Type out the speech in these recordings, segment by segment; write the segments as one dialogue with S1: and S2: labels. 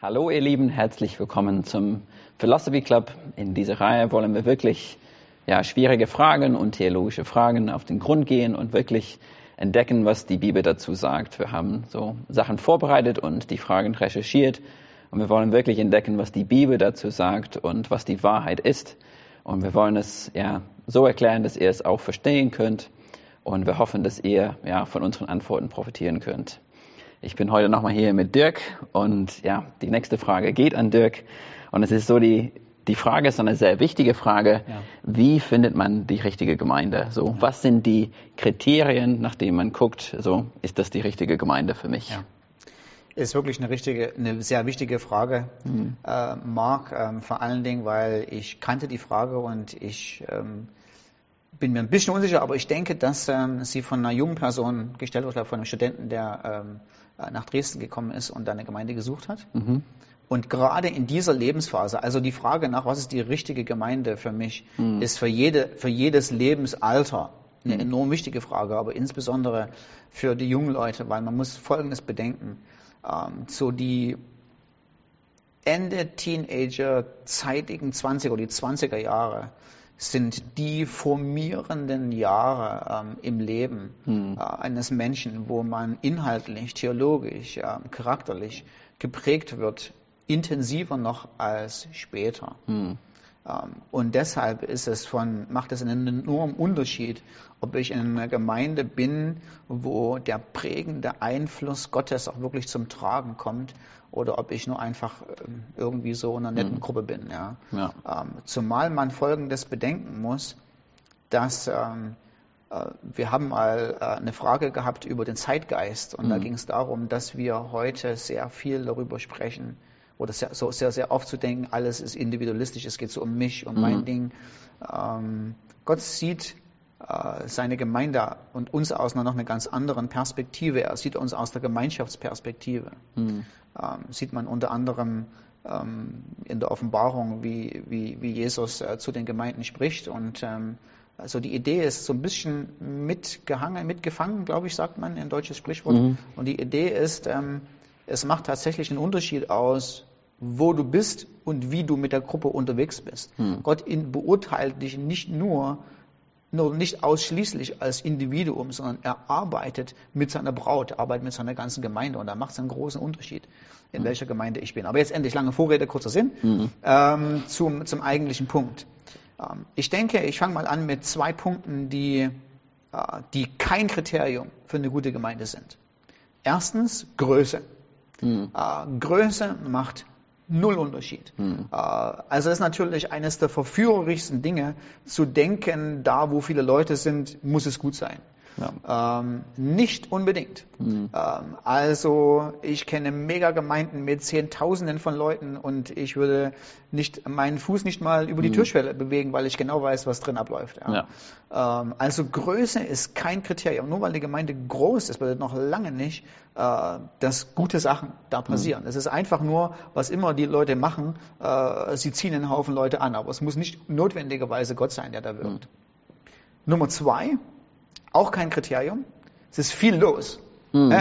S1: Hallo ihr Lieben, herzlich willkommen zum Philosophy Club. In dieser Reihe wollen wir wirklich ja, schwierige Fragen und theologische Fragen auf den Grund gehen und wirklich entdecken, was die Bibel dazu sagt. Wir haben so Sachen vorbereitet und die Fragen recherchiert und wir wollen wirklich entdecken, was die Bibel dazu sagt und was die Wahrheit ist. Und wir wollen es ja so erklären, dass ihr es auch verstehen könnt und wir hoffen, dass ihr ja von unseren Antworten profitieren könnt. Ich bin heute nochmal hier mit Dirk und ja, die nächste Frage geht an Dirk. Und es ist so, die, die Frage ist eine sehr wichtige Frage. Ja. Wie findet man die richtige Gemeinde? So, ja. was sind die Kriterien, nach denen man guckt? So, ist das die richtige Gemeinde für mich? Ja.
S2: Ist wirklich eine richtige, eine sehr wichtige Frage, mhm. äh, Marc, ähm, vor allen Dingen, weil ich kannte die Frage und ich ähm, bin mir ein bisschen unsicher, aber ich denke, dass ähm, sie von einer jungen Person gestellt wurde, von einem Studenten, der ähm, äh, nach Dresden gekommen ist und eine Gemeinde gesucht hat. Mhm. Und gerade in dieser Lebensphase, also die Frage nach, was ist die richtige Gemeinde für mich, mhm. ist für, jede, für jedes Lebensalter eine mhm. enorm wichtige Frage, aber insbesondere für die jungen Leute, weil man muss Folgendes bedenken. Ähm, so die Ende Teenager, zeitigen 20er oder die 20er Jahre, sind die formierenden Jahre ähm, im Leben hm. äh, eines Menschen, wo man inhaltlich, theologisch, äh, charakterlich geprägt wird, intensiver noch als später. Hm. Ähm, und deshalb ist es von, macht es einen enormen Unterschied, ob ich in einer Gemeinde bin, wo der prägende Einfluss Gottes auch wirklich zum Tragen kommt, oder ob ich nur einfach ähm, irgendwie so in einer netten mhm. Gruppe bin. Ja. ja. Ähm, zumal man Folgendes bedenken muss, dass ähm, äh, wir haben mal äh, eine Frage gehabt über den Zeitgeist und mhm. da ging es darum, dass wir heute sehr viel darüber sprechen oder sehr, so sehr, sehr oft zu denken, alles ist individualistisch, es geht so um mich, um mhm. mein Ding. Ähm, Gott sieht äh, seine Gemeinde und uns aus einer noch eine ganz anderen Perspektive. Er sieht uns aus der Gemeinschaftsperspektive. Mhm. Ähm, sieht man unter anderem ähm, in der Offenbarung, wie, wie, wie Jesus äh, zu den Gemeinden spricht. Und ähm, also die Idee ist so ein bisschen mitgehangen, mitgefangen, glaube ich, sagt man, ein deutsches Sprichwort. Mhm. Und die Idee ist, ähm, es macht tatsächlich einen Unterschied aus, wo du bist und wie du mit der Gruppe unterwegs bist. Mhm. Gott beurteilt dich nicht nur nur nicht ausschließlich als Individuum, sondern er arbeitet mit seiner Braut, er arbeitet mit seiner ganzen Gemeinde und da macht es einen großen Unterschied, in mhm. welcher Gemeinde ich bin. Aber jetzt endlich lange Vorrede, kurzer Sinn, mhm. ähm, zum, zum eigentlichen Punkt. Ähm, ich denke, ich fange mal an mit zwei Punkten, die, äh, die kein Kriterium für eine gute Gemeinde sind. Erstens Größe. Mhm. Äh, Größe macht null Unterschied. Hm. Äh, also ist natürlich eines der verführerischsten Dinge, zu denken, da wo viele Leute sind, muss es gut sein. Ja. Ähm, nicht unbedingt. Mhm. Ähm, also ich kenne Megagemeinden mit Zehntausenden von Leuten und ich würde nicht meinen Fuß nicht mal über die mhm. Türschwelle bewegen, weil ich genau weiß, was drin abläuft. Ja. Ja. Ähm, also Größe ist kein Kriterium. Nur weil die Gemeinde groß ist, bedeutet noch lange nicht, äh, dass gute Sachen da passieren. Mhm. Es ist einfach nur, was immer die Leute machen, äh, sie ziehen einen Haufen Leute an, aber es muss nicht notwendigerweise Gott sein, der da wirkt. Mhm. Nummer zwei, auch kein Kriterium. Es ist viel los. Mm.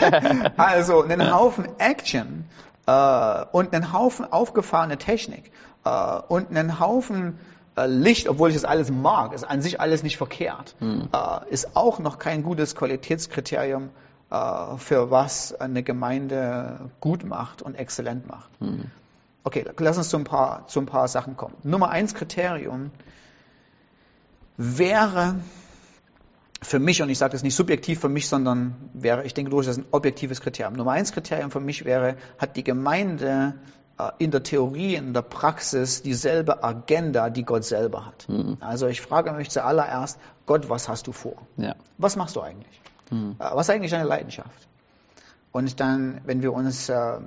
S2: also einen Haufen Action äh, und einen Haufen aufgefahrene Technik äh, und einen Haufen äh, Licht, obwohl ich das alles mag, ist an sich alles nicht verkehrt, mm. ist auch noch kein gutes Qualitätskriterium äh, für was eine Gemeinde gut macht und exzellent macht. Mm. Okay, lass uns zu ein paar, zu ein paar Sachen kommen. Nummer eins Kriterium wäre für mich, und ich sage das nicht subjektiv für mich, sondern wäre, ich denke durchaus ein objektives Kriterium. Nummer eins Kriterium für mich wäre, hat die Gemeinde äh, in der Theorie, in der Praxis dieselbe Agenda, die Gott selber hat. Mhm. Also ich frage mich zuallererst, Gott, was hast du vor? Ja. Was machst du eigentlich? Mhm. Was ist eigentlich deine Leidenschaft? Und dann, wenn wir uns äh,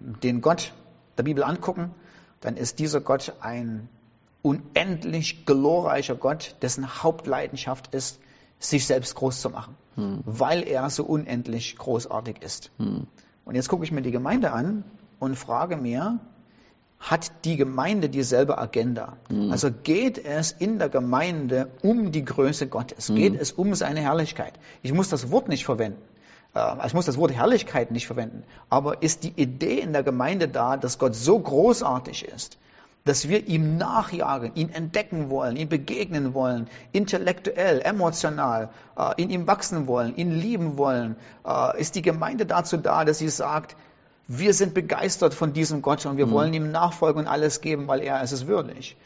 S2: den Gott der Bibel angucken, dann ist dieser Gott ein unendlich glorreicher Gott, dessen Hauptleidenschaft ist, sich selbst groß zu machen, hm. weil er so unendlich großartig ist. Hm. Und jetzt gucke ich mir die Gemeinde an und frage mir, hat die Gemeinde dieselbe Agenda? Hm. Also geht es in der Gemeinde um die Größe Gottes? Hm. Geht es um seine Herrlichkeit? Ich muss das Wort nicht verwenden. äh, ich muss das Wort Herrlichkeit nicht verwenden, aber ist die Idee in der Gemeinde da, dass Gott so großartig ist, dass wir ihm nachjagen, ihn entdecken wollen, ihm begegnen wollen, intellektuell, emotional, äh, in ihm wachsen wollen, ihn lieben wollen, äh, ist die Gemeinde dazu da, dass sie sagt, wir sind begeistert von diesem Gott und wir mhm. wollen ihm nachfolgen und alles geben, weil er ist es würdig.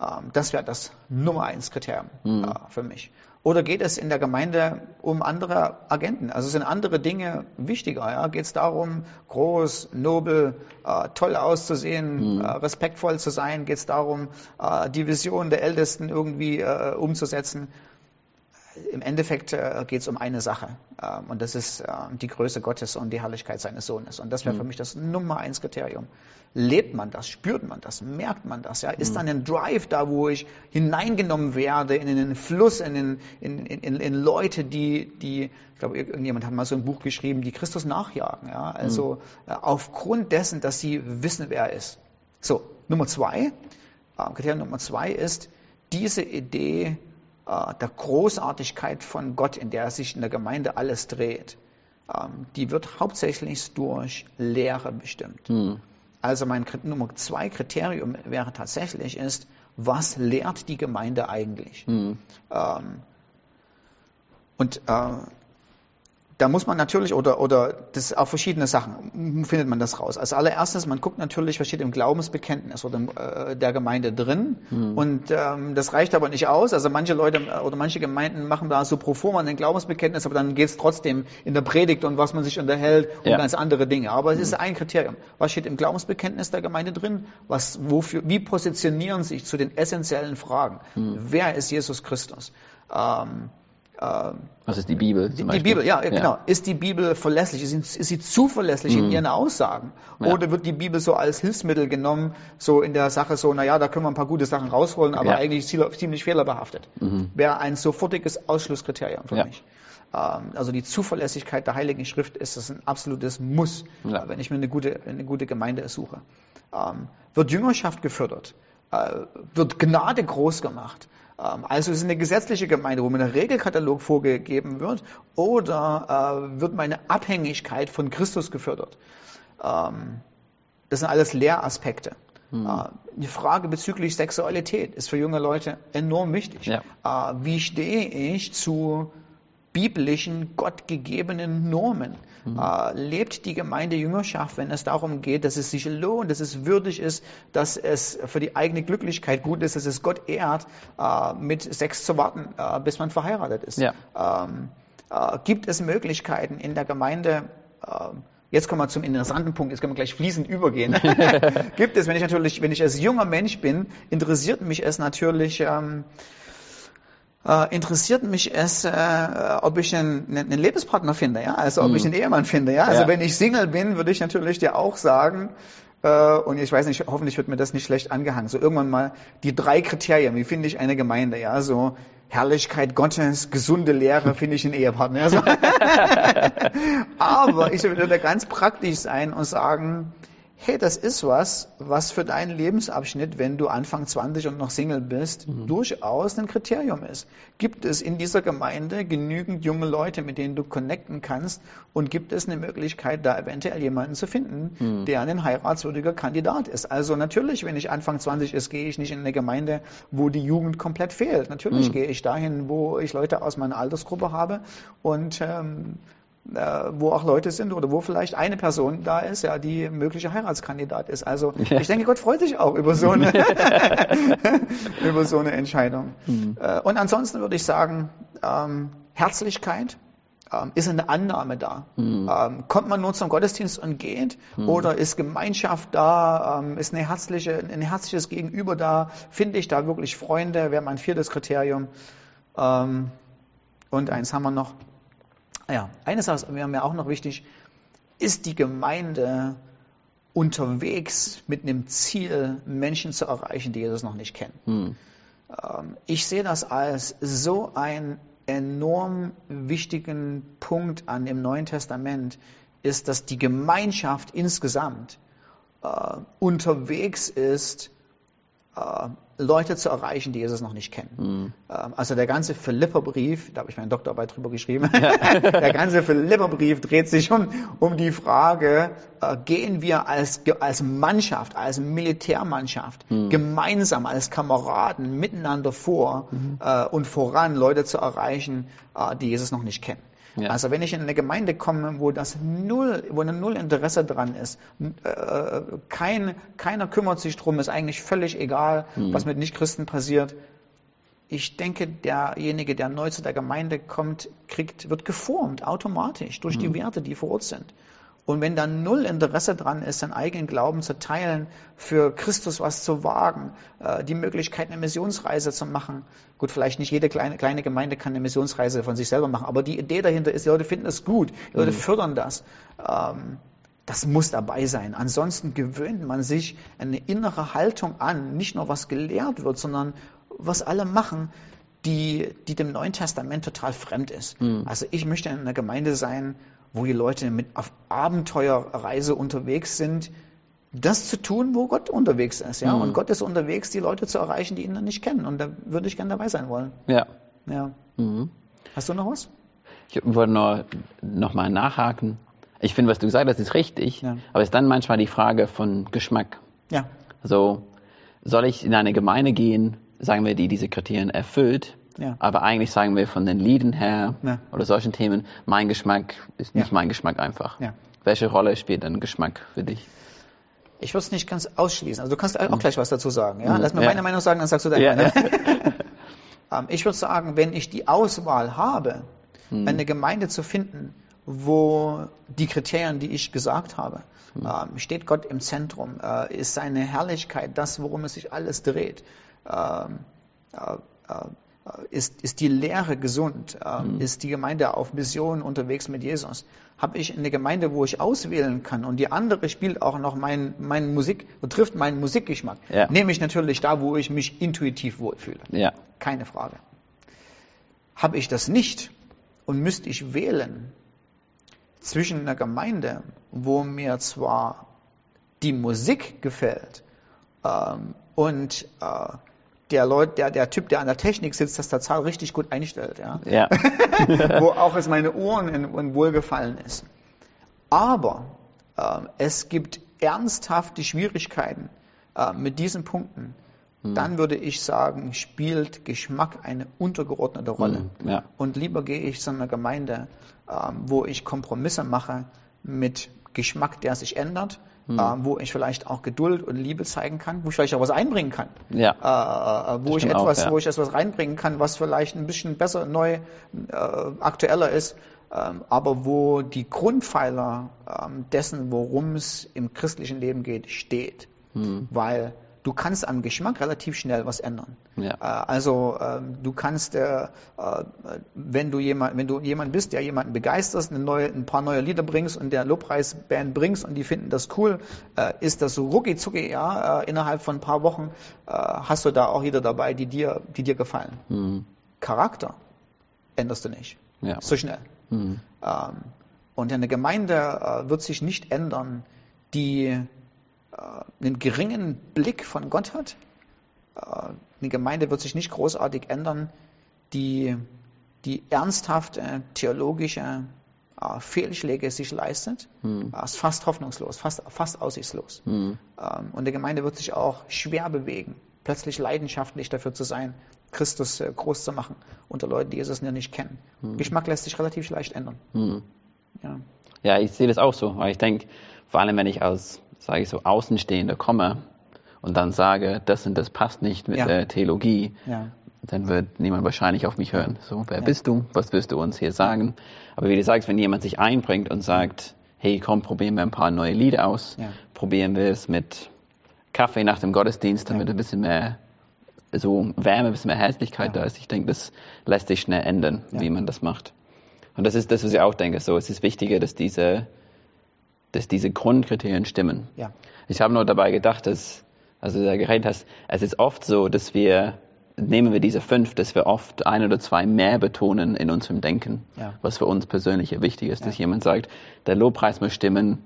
S2: Ähm, das wäre das Nummer eins Kriterium mhm. für mich. Oder geht es in der Gemeinde um andere Agenten? Also sind andere Dinge wichtiger? Ja? Geht es darum, groß, nobel, äh, toll auszusehen, mhm. äh, respektvoll zu sein? Geht es darum, äh, die Vision der Ältesten irgendwie äh, umzusetzen? Im Endeffekt äh, geht es um eine Sache ähm, und das ist äh, die Größe Gottes und die Herrlichkeit seines Sohnes. Und das wäre mhm. für mich das Nummer eins Kriterium. Lebt man das? Spürt man das? Merkt man das? Ja? Ist mhm. dann ein Drive da, wo ich hineingenommen werde in den Fluss, in, den, in, in, in Leute, die, die, ich glaube, irgendjemand hat mal so ein Buch geschrieben, die Christus nachjagen. Ja? Also mhm. äh, aufgrund dessen, dass sie wissen, wer er ist. So, Nummer zwei, äh, Kriterium Nummer zwei ist diese Idee der Großartigkeit von Gott, in der sich in der Gemeinde alles dreht. Ähm, die wird hauptsächlich durch Lehre bestimmt. Mhm. Also mein Nummer zwei Kriterium wäre tatsächlich ist, was lehrt die Gemeinde eigentlich? Mhm. Ähm, und äh, da muss man natürlich, oder, oder das auf verschiedene Sachen findet man das raus. Als allererstes, man guckt natürlich, was steht im Glaubensbekenntnis oder im, äh, der Gemeinde drin. Mhm. Und ähm, das reicht aber nicht aus. Also manche Leute oder manche Gemeinden machen da so pro forma ein Glaubensbekenntnis, aber dann geht es trotzdem in der Predigt und was man sich unterhält und ja. ganz andere Dinge. Aber es mhm. ist ein Kriterium. Was steht im Glaubensbekenntnis der Gemeinde drin? Was, wofür, wie positionieren sich zu den essentiellen Fragen? Mhm. Wer ist Jesus Christus? Ähm,
S1: was ist die Bibel?
S2: Die, die, Bibel, ja, ja, genau. Ist die Bibel verlässlich? Ist sie, ist sie zuverlässig mhm. in ihren Aussagen? Ja. Oder wird die Bibel so als Hilfsmittel genommen, so in der Sache so, naja, da können wir ein paar gute Sachen rausholen, aber ja. eigentlich ziemlich fehlerbehaftet? Mhm. Wäre ein sofortiges Ausschlusskriterium für mich. Ähm, also die Zuverlässigkeit der Heiligen Schrift ist das ein absolutes Muss, wenn ich mir eine gute, eine gute Gemeinde suche. Ähm, wird Jüngerschaft gefördert? Äh, wird Gnade groß gemacht? Ähm, also es ist eine gesetzliche Gemeinde, wo mir ein Regelkatalog vorgegeben wird, oder äh, wird meine Abhängigkeit von Christus gefördert? Ähm, das sind alles Lehraspekte. Hm. Äh, die Frage bezüglich Sexualität ist für junge Leute enorm wichtig. Ja. Äh, wie stehe ich zu biblischen, gottgegebenen Normen. Mhm. Äh, lebt die Gemeinde Jüngerschaft, wenn es darum geht, dass es sich lohnt, dass es würdig ist, dass es für die eigene Glücklichkeit gut ist, dass es Gott ehrt, äh, mit Sex zu warten, äh, bis man verheiratet ist. Ja. Ähm, äh, gibt es Möglichkeiten in der Gemeinde, ähm, Jetzt kommen wir zum interessanten Punkt, jetzt können wir gleich fließend übergehen. Gibt es, wenn ich natürlich, wenn ich als junger Mensch bin, interessiert mich es natürlich, ähm, äh, interessiert mich es, äh, ob ich einen, einen, Lebenspartner finde, ja, also ob mhm. ich einen Ehemann finde, ja. Also ja. wenn ich Single bin, würde ich natürlich dir auch sagen, äh, und ich weiß nicht, hoffentlich wird mir das nicht schlecht angehangen. So irgendwann mal die drei Kriterien, wie finde ich eine Gemeinde, ja, so Herrlichkeit Gottes, gesunde Lehre, finde ich einen Ehepartner. Also Aber ich würde da ganz praktisch sein und sagen, hey, das ist was, was für deinen Lebensabschnitt, wenn du Anfang 20 und noch Single bist, mhm. durchaus ein Kriterium ist. Gibt es in dieser Gemeinde genügend junge Leute, mit denen du connecten kannst und gibt es eine Möglichkeit, da eventuell jemanden zu finden, mhm. der ein heiratswürdiger Kandidat ist? Also natürlich, wenn ich Anfang 20 ist, gehe ich nicht in eine Gemeinde, wo die Jugend komplett fehlt. Natürlich mhm. gehe ich dahin, wo ich Leute aus meiner Altersgruppe habe und ähm, äh, wo auch Leute sind oder wo vielleicht eine Person da ist, ja, die mögliche Heiratskandidat ist. Also ja. ich denke, Gott freut sich auch über so eine, über so eine Entscheidung. Mhm. Äh, und ansonsten würde ich sagen, ähm, Herzlichkeit ähm, ist eine Annahme da. Mhm. Ähm, kommt man nur zum Gottesdienst und geht mhm. oder ist Gemeinschaft da, ähm, ist eine herzliche, ein herzliches Gegenüber da, finde ich da wirklich Freunde, wäre mein viertes Kriterium. Ähm, und eins haben wir noch, ja, eine Sache wäre mir auch noch wichtig, ist die Gemeinde unterwegs mit einem Ziel, Menschen zu erreichen, die Jesus noch nicht kennen. Hm. Ähm, ich sehe das als so einen enorm wichtigen Punkt an im Neuen Testament, ist, dass die Gemeinschaft insgesamt äh, unterwegs ist, Leute zu erreichen, die Jesus noch nicht kennen. Ähm, also der ganze Philipperbrief, da habe ich meine Doktorarbeit drüber geschrieben, der ganze Philipperbrief dreht sich um, um die Frage, äh, gehen wir als, als Mannschaft, als Militärmannschaft, gemeinsam als Kameraden miteinander vor äh, und voran, Leute zu erreichen, äh, die Jesus noch nicht kennen.
S1: Ja.
S2: Also wenn ich in eine Gemeinde komme, wo das null, wo ein null Interesse dran ist, äh, kein, keiner kümmert sich drum, ist eigentlich völlig egal, was mit Nichtchristen passiert. Ich denke, derjenige, der neu zu der Gemeinde kommt, kriegt, wird geformt automatisch durch die Werte, die vor Ort sind. Und wenn da null Interesse dran ist, seinen eigenen Glauben zu teilen, für Christus was zu wagen, äh, die Möglichkeit, eine Missionsreise zu machen. Gut, vielleicht nicht jede kleine, kleine Gemeinde kann eine Missionsreise von sich selber machen, aber die Idee dahinter ist, die Leute finden das gut, die Leute fördern das. Ähm, das muss dabei sein. Ansonsten gewöhnt man sich eine innere Haltung an, nicht nur was gelehrt wird, sondern was alle machen, die, die dem Neuen Testament total fremd ist. Also ich möchte in einer Gemeinde sein, wo die Leute mit auf Abenteuerreise unterwegs sind, das zu tun, wo Gott unterwegs ist. Ja? Und Gott ist unterwegs, die Leute zu erreichen, die ihn noch nicht kennen. Und da würde ich gerne dabei sein wollen.
S1: Ja.
S2: Ja. Hast du noch was?
S1: Ich wollte nur noch mal nachhaken. Ich finde, was du gesagt hast, ist richtig.
S2: Ja.
S1: Aber es ist dann manchmal die Frage von Geschmack.
S2: Ja.
S1: Also, soll ich in eine Gemeinde gehen, sagen wir, die diese Kriterien erfüllt,
S2: Ja.
S1: aber eigentlich sagen wir von den Lieden her
S2: Ja.
S1: oder solchen Themen, mein Geschmack ist nicht
S2: Ja.
S1: mein Geschmack einfach.
S2: Ja.
S1: Welche Rolle spielt dann Geschmack für dich?
S2: Ich würde es nicht ganz ausschließen. Also du kannst auch gleich was dazu sagen. Ja? Lass mir
S1: Ja.
S2: meine Meinung sagen, dann sagst du deine
S1: Ja.
S2: Meinung. Ähm, ich würde sagen, wenn ich die Auswahl habe, eine Gemeinde zu finden, wo die Kriterien, die ich gesagt habe, ähm, steht Gott im Zentrum, äh, ist seine Herrlichkeit das, worum es sich alles dreht, ist, ist die Lehre gesund, ähm, ist die Gemeinde auf Mission unterwegs mit Jesus. Habe ich eine Gemeinde, wo ich auswählen kann und die andere spielt auch noch mein, mein Musik, trifft meinen Musikgeschmack,
S1: Ja.
S2: nehme ich natürlich da, wo ich mich intuitiv wohlfühle.
S1: Ja.
S2: Keine Frage. Habe ich das nicht und müsste ich wählen zwischen einer Gemeinde, wo mir zwar die Musik gefällt ähm, und äh, der, Leut, der, der Typ, der an der Technik sitzt, das der Zahl richtig gut einstellt, ja?
S1: Ja.
S2: wo auch es meine Ohren in, in Wohlgefallen ist. Aber äh, es gibt ernsthafte Schwierigkeiten äh, mit diesen Punkten. Dann würde ich sagen, spielt Geschmack eine untergeordnete Rolle.
S1: ja.
S2: Und lieber gehe ich zu einer Gemeinde, ähm, wo ich Kompromisse mache mit Geschmack, der sich ändert, ähm, wo ich vielleicht auch Geduld und Liebe zeigen kann, wo ich vielleicht auch was einbringen kann
S1: Ja.
S2: äh, äh, wo ich
S1: auch,
S2: etwas,
S1: ja.
S2: wo ich etwas reinbringen kann, was vielleicht ein bisschen besser, neu, äh, aktueller ist, ähm, aber wo die Grundpfeiler ähm, dessen, worum es im christlichen Leben geht, steht,
S1: Hm.
S2: weil du kannst am Geschmack relativ schnell was ändern.
S1: Ja.
S2: Äh, also ähm, du kannst, äh, äh, wenn du jemand, wenn du jemand bist, der jemanden begeisterst, neue, ein paar neue Lieder bringst und der Lobpreisband bringst und die finden das cool, ist das so rucki zucki, ja, innerhalb von ein paar Wochen hast du da auch Lieder dabei, die dir, die dir gefallen.
S1: Hm.
S2: Charakter änderst du nicht.
S1: Ja.
S2: So schnell.
S1: Hm.
S2: Ähm, und eine Gemeinde wird sich nicht ändern, die einen geringen Blick von Gott hat. Äh, eine Gemeinde wird sich nicht großartig ändern, die, die ernsthafte theologische äh, Fehlschläge sich leistet. Äh, ist fast hoffnungslos, fast, fast aussichtslos.
S1: Hm.
S2: Ähm, und eine Gemeinde wird sich auch schwer bewegen, plötzlich leidenschaftlich dafür zu sein, Christus äh, groß zu machen unter Leuten, die Jesus noch nicht kennen. Geschmack lässt sich relativ leicht ändern.
S1: Hm.
S2: Ja.
S1: Ja, ich sehe das auch so, ich denke, vor allem wenn ich als, sage ich so, Außenstehender komme und dann sage, das und das passt nicht mit
S2: Ja.
S1: der Theologie,
S2: Ja.
S1: dann wird niemand wahrscheinlich auf mich hören. So, wer bist du? Was wirst du uns hier sagen? Aber wie du sagst, wenn jemand sich einbringt und sagt, hey, komm, probieren wir ein paar neue Lieder aus,
S2: Ja.
S1: probieren wir es mit Kaffee nach dem Gottesdienst, damit ein bisschen mehr so Wärme, ein bisschen mehr Herzlichkeit
S2: Ja.
S1: da ist. Ich denke, das lässt sich schnell ändern,
S2: Ja.
S1: wie man das macht. Und das ist das, was ich auch denke. So, es ist wichtiger, dass diese, dass diese Grundkriterien stimmen.
S2: Ja.
S1: Ich habe nur dabei gedacht, dass, also du da geredet hast, es ist oft so, dass wir, nehmen wir diese fünf, dass wir oft ein oder zwei mehr betonen in unserem Denken,
S2: Ja.
S1: was für uns persönlich wichtig ist, dass
S2: Ja.
S1: jemand sagt, der Lobpreis muss stimmen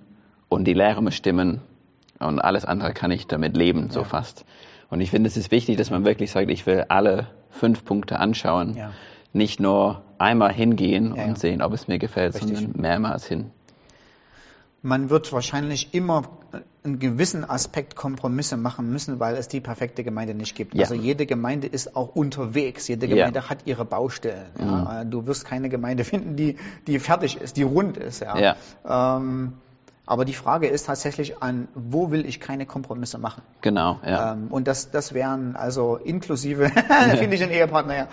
S1: und die Lehre muss stimmen Und alles andere kann ich damit leben, so fast. Und ich finde, es ist wichtig, dass man wirklich sagt, ich will alle fünf Punkte anschauen.
S2: Ja.
S1: Nicht nur einmal hingehen und sehen, ob es mir gefällt,
S2: Richtig.
S1: sondern mehrmals hin.
S2: Man wird wahrscheinlich immer einen gewissen Aspekt Kompromisse machen müssen, weil es die perfekte Gemeinde nicht gibt.
S1: Ja.
S2: Also jede Gemeinde ist auch unterwegs. Jede
S1: Ja.
S2: Gemeinde hat ihre Baustellen. Ja. Äh, Du wirst keine Gemeinde finden, die, die fertig ist, die rund ist. Ja.
S1: Ja.
S2: Ähm, aber die Frage ist tatsächlich an, wo will ich keine Kompromisse machen?
S1: Genau, ja.
S2: Ähm, und das, das wären also inklusive, finde ich ein Ehepartner, ja,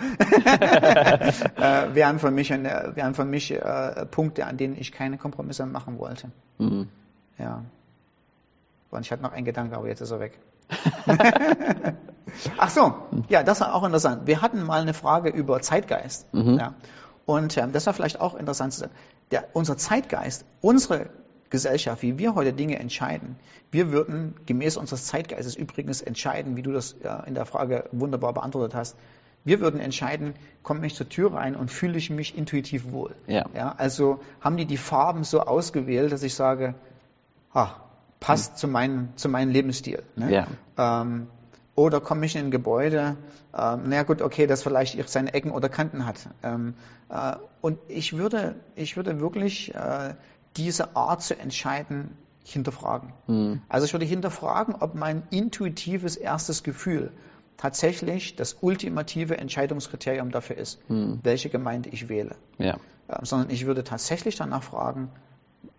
S2: äh, wären für mich, ein, wären für mich äh, Punkte, an denen ich keine Kompromisse machen wollte.
S1: Mhm.
S2: Ja. Und ich hatte noch einen Gedanke, aber jetzt ist er weg. Ach so, ja, das war auch interessant. Wir hatten mal eine Frage über Zeitgeist. Ja. Und ähm, das war vielleicht auch interessant zu sagen. Der, unser Zeitgeist, unsere Gesellschaft, wie wir heute Dinge entscheiden, wir würden gemäß unseres Zeitgeistes übrigens entscheiden, wie du das äh, in der Frage wunderbar beantwortet hast. Wir würden entscheiden, komme ich zur Tür rein und fühle ich mich intuitiv wohl.
S1: Ja.
S2: Ja, also haben die die Farben so ausgewählt, dass ich sage, ah, passt zu, meinem, zu meinem Lebensstil. Ne?
S1: Ja.
S2: Ähm, oder komme ich in ein Gebäude, ähm, na gut, okay, das vielleicht seine Ecken oder Kanten hat. Ähm, äh, und ich würde, ich würde wirklich äh, diese Art zu entscheiden hinterfragen. Also ich würde hinterfragen, ob mein intuitives erstes Gefühl tatsächlich das ultimative Entscheidungskriterium dafür ist, welche Gemeinde ich wähle.
S1: ja.
S2: Sondern ich würde tatsächlich danach fragen,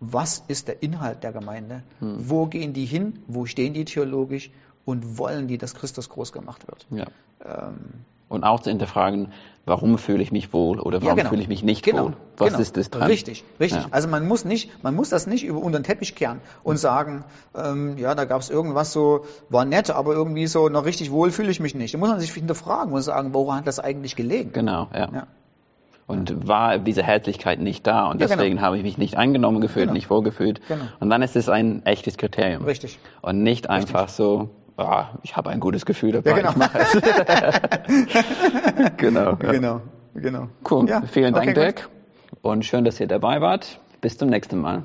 S2: was ist der Inhalt der Gemeinde? Wo gehen die hin? Wo stehen die theologisch? Und wollen die, dass Christus groß gemacht wird?
S1: ja.
S2: Ähm,
S1: Und auch zu hinterfragen, warum fühle ich mich wohl oder warum
S2: ja, genau.
S1: fühle ich mich nicht
S2: genau,
S1: wohl? Was
S2: genau.
S1: ist das dran?
S2: Richtig, richtig.
S1: Ja.
S2: Also man muss nicht, man muss das nicht über unter den Teppich kehren und sagen, ähm, ja, da gab es irgendwas so, war nett, aber irgendwie so noch richtig wohl fühle ich mich nicht. Da muss man sich hinterfragen und sagen, woran hat das eigentlich gelegen?
S1: Genau, ja.
S2: Ja.
S1: Und war diese Herzlichkeit nicht da und
S2: genau.
S1: deswegen habe ich mich nicht angenommen gefühlt,
S2: Genau.
S1: nicht wohlgefühlt.
S2: Genau.
S1: Und dann ist es ein echtes Kriterium.
S2: Richtig.
S1: Und nicht einfach so, ah, ich habe ein gutes Gefühl dabei,
S2: Ja, genau.
S1: ich mache es. genau. Ja.
S2: Genau, genau.
S1: Cool.
S2: Ja,
S1: Vielen Dank,
S2: okay, gut.
S1: Dirk. Und schön, dass ihr dabei wart. Bis zum nächsten Mal.